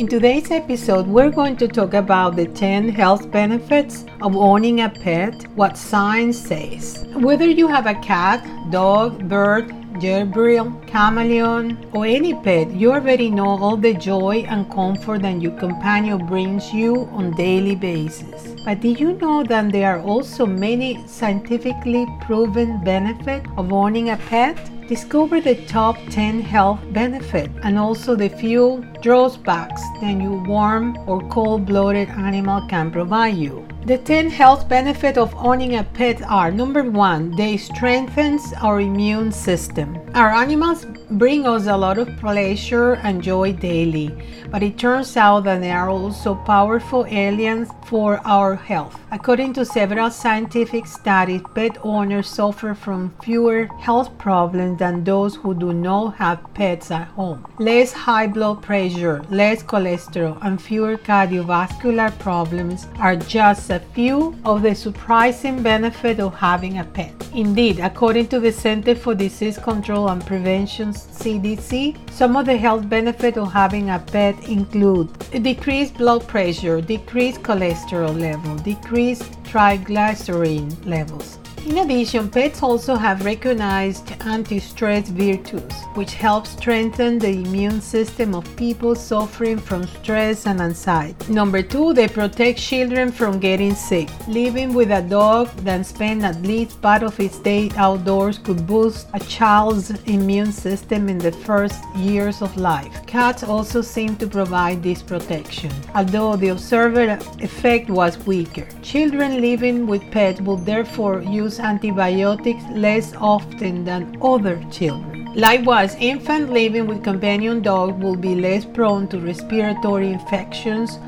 In today's episode, we're going to talk about the 10 health benefits of owning a pet, what science says. Whether you have a cat, dog, bird, gerbil, chameleon, or any pet, you already know all the joy and comfort that your companion brings you on daily basis. But did you know that there are also many scientifically proven benefits of owning a pet? Discover the top 10 health benefits and also the few drawbacks that your warm or cold-blooded animal can provide you. The 10 health benefits of owning a pet are number 1, they strengthens our immune system. Our animals bring us a lot of pleasure and joy daily, but it turns out that they are also powerful aliens for our health. According to several scientific studies, pet owners suffer from fewer health problems than those who do not have pets at home. Less high blood pressure, less cholesterol, and fewer cardiovascular problems are just a few of the surprising benefits of having a pet. Indeed, according to the Center for Disease Control and Prevention CDC, some of the health benefits of having a pet include decreased blood pressure, decreased cholesterol level, decreased triglyceride levels, in addition, pets also have recognized anti-stress virtues, which help strengthen the immune system of people suffering from stress and anxiety. Number two, they protect children from getting sick. Living with a dog that spends at least part of its day outdoors could boost a child's immune system in the first years of life. Cats also seem to provide this protection, although the observed effect was weaker. Children living with pets will therefore use use antibiotics less often than other children. Likewise, infants living with companion dogs will be less prone to respiratory infections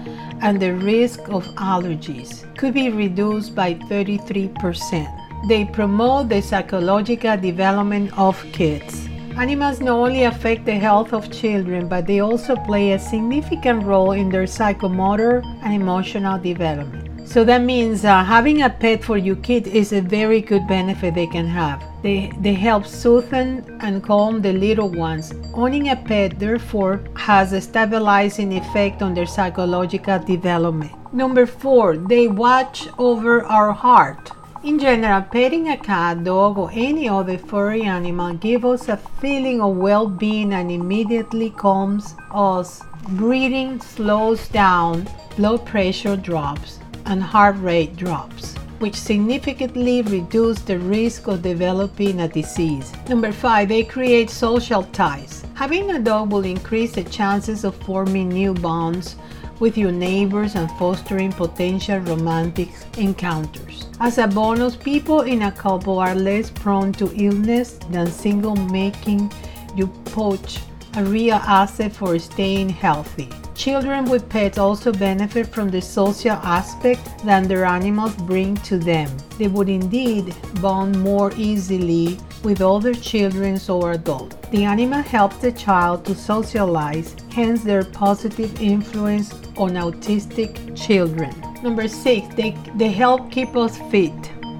and the risk of allergies could be reduced by 33%. They promote the psychological development of kids. Animals not only affect the health of children, but they also play a significant role in their psychomotor and emotional development. So that means uh, having a pet for your kid is a very good benefit they can have. They, they help soothe and calm the little ones. Owning a pet, therefore, has a stabilizing effect on their psychological development. Number four, they watch over our heart. In general, petting a cat, dog, or any other furry animal gives us a feeling of well being and immediately calms us. Breathing slows down, blood pressure drops, and heart rate drops, which significantly reduce the risk of developing a disease. Number five, they create social ties. Having a dog will increase the chances of forming new bonds with your neighbors and fostering potential romantic encounters. As a bonus, people in a couple are less prone to illness than single, making you poach a real asset for staying healthy. Children with pets also benefit from the social aspect that their animals bring to them. They would indeed bond more easily with other children or adults. The animal helps the child to socialize, hence their positive influence on autistic children. Number six, they, they help keep us fit.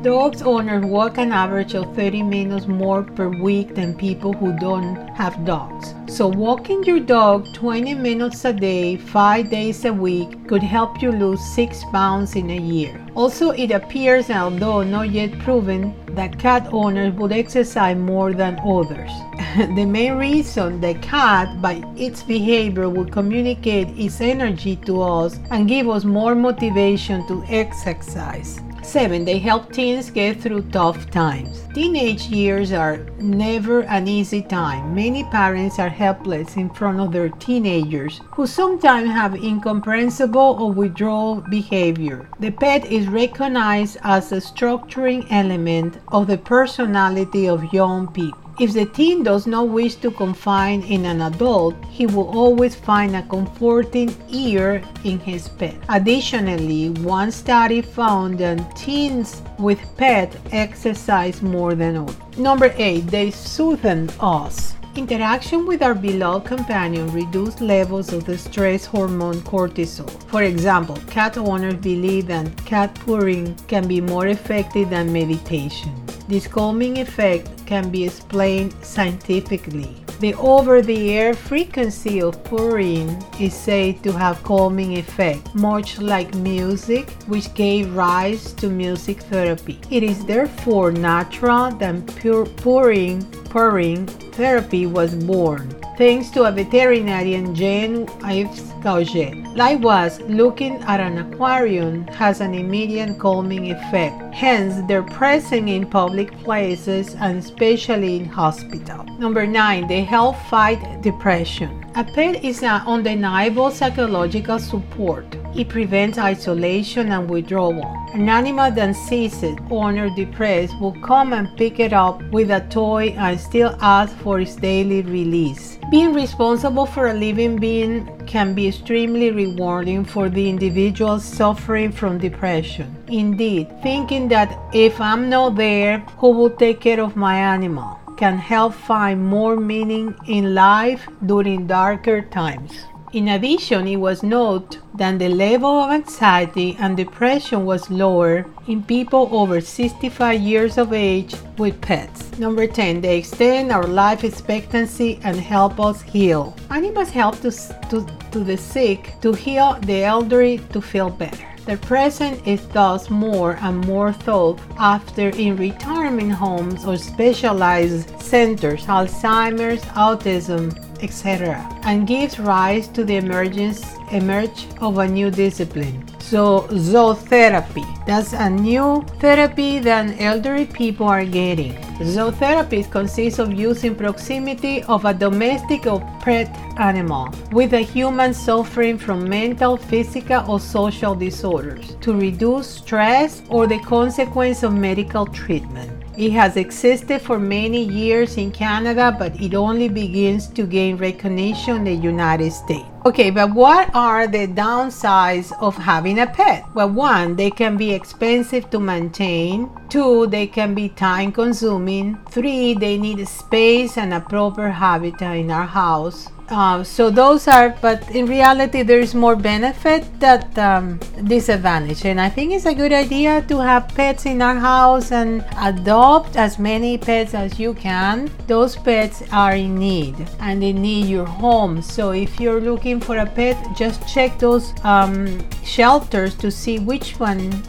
Dogs owners walk an average of 30 minutes more per week than people who don't have dogs. So, walking your dog 20 minutes a day, 5 days a week, could help you lose 6 pounds in a year. Also, it appears, although not yet proven, that cat owners would exercise more than others. the main reason the cat, by its behavior, will communicate its energy to us and give us more motivation to exercise. 7. They help teens get through tough times. Teenage years are never an easy time. Many parents are helpless in front of their teenagers who sometimes have incomprehensible or withdrawal behavior. The pet is recognized as a structuring element of the personality of young people. If the teen does not wish to confide in an adult, he will always find a comforting ear in his pet. Additionally, one study found that teens with pet exercise more than others. Number 8. They soothe us. Interaction with our beloved companion reduces levels of the stress hormone cortisol. For example, cat owners believe that cat purring can be more effective than meditation. This calming effect can be explained scientifically. The over-the-air frequency of purring is said to have calming effect, much like music, which gave rise to music therapy. It is therefore natural that pure purring, purring therapy was born, thanks to a veterinarian Jane Yves Gauchet. Likewise, looking at an aquarium has an immediate calming effect. Hence, they're present in public places and especially in hospitals. Number 9. They help fight depression. A pet is an undeniable psychological support. It prevents isolation and withdrawal. An animal that sees it, owner depressed, will come and pick it up with a toy and still ask for its daily release. Being responsible for a living being can be extremely rewarding for the individual suffering from depression. Indeed, thinking that if I'm not there, who will take care of my animal? can help find more meaning in life during darker times. In addition, it was noted that the level of anxiety and depression was lower in people over 65 years of age with pets. Number 10, they extend our life expectancy and help us heal. Animals help to, to, to the sick to heal, the elderly to feel better. The present is thus more and more thought after in retirement homes or specialized centers, Alzheimer's, autism, etc., and gives rise to the emergence emerge of a new discipline. So zootherapy, that's a new therapy that elderly people are getting. Zootherapy consists of using proximity of a domestic or pet animal with a human suffering from mental, physical, or social disorders to reduce stress or the consequence of medical treatment. It has existed for many years in Canada, but it only begins to gain recognition in the United States. Okay, but what are the downsides of having a pet? Well, one, they can be expensive to maintain. Two, they can be time consuming. Three, they need space and a proper habitat in our house. Uh, so those are, but in reality, there is more benefit than um, disadvantage. And I think it's a good idea to have pets in our house and adopt as many pets as you can. Those pets are in need and they need your home. So if you're looking for a pet, just check those um, shelters to see which one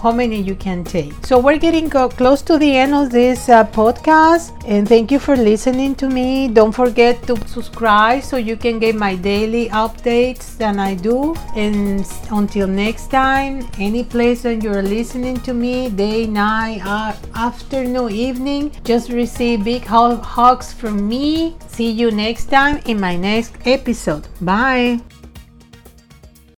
how many you can take. So we're getting co- close to the end of this uh, podcast, and thank you for listening to me. Don't forget to subscribe so you can get my daily updates that I do. And until next time, any place that you're listening to me, day, night, uh, afternoon, evening, just receive big hugs from me. See you next time in my next episode. Bye.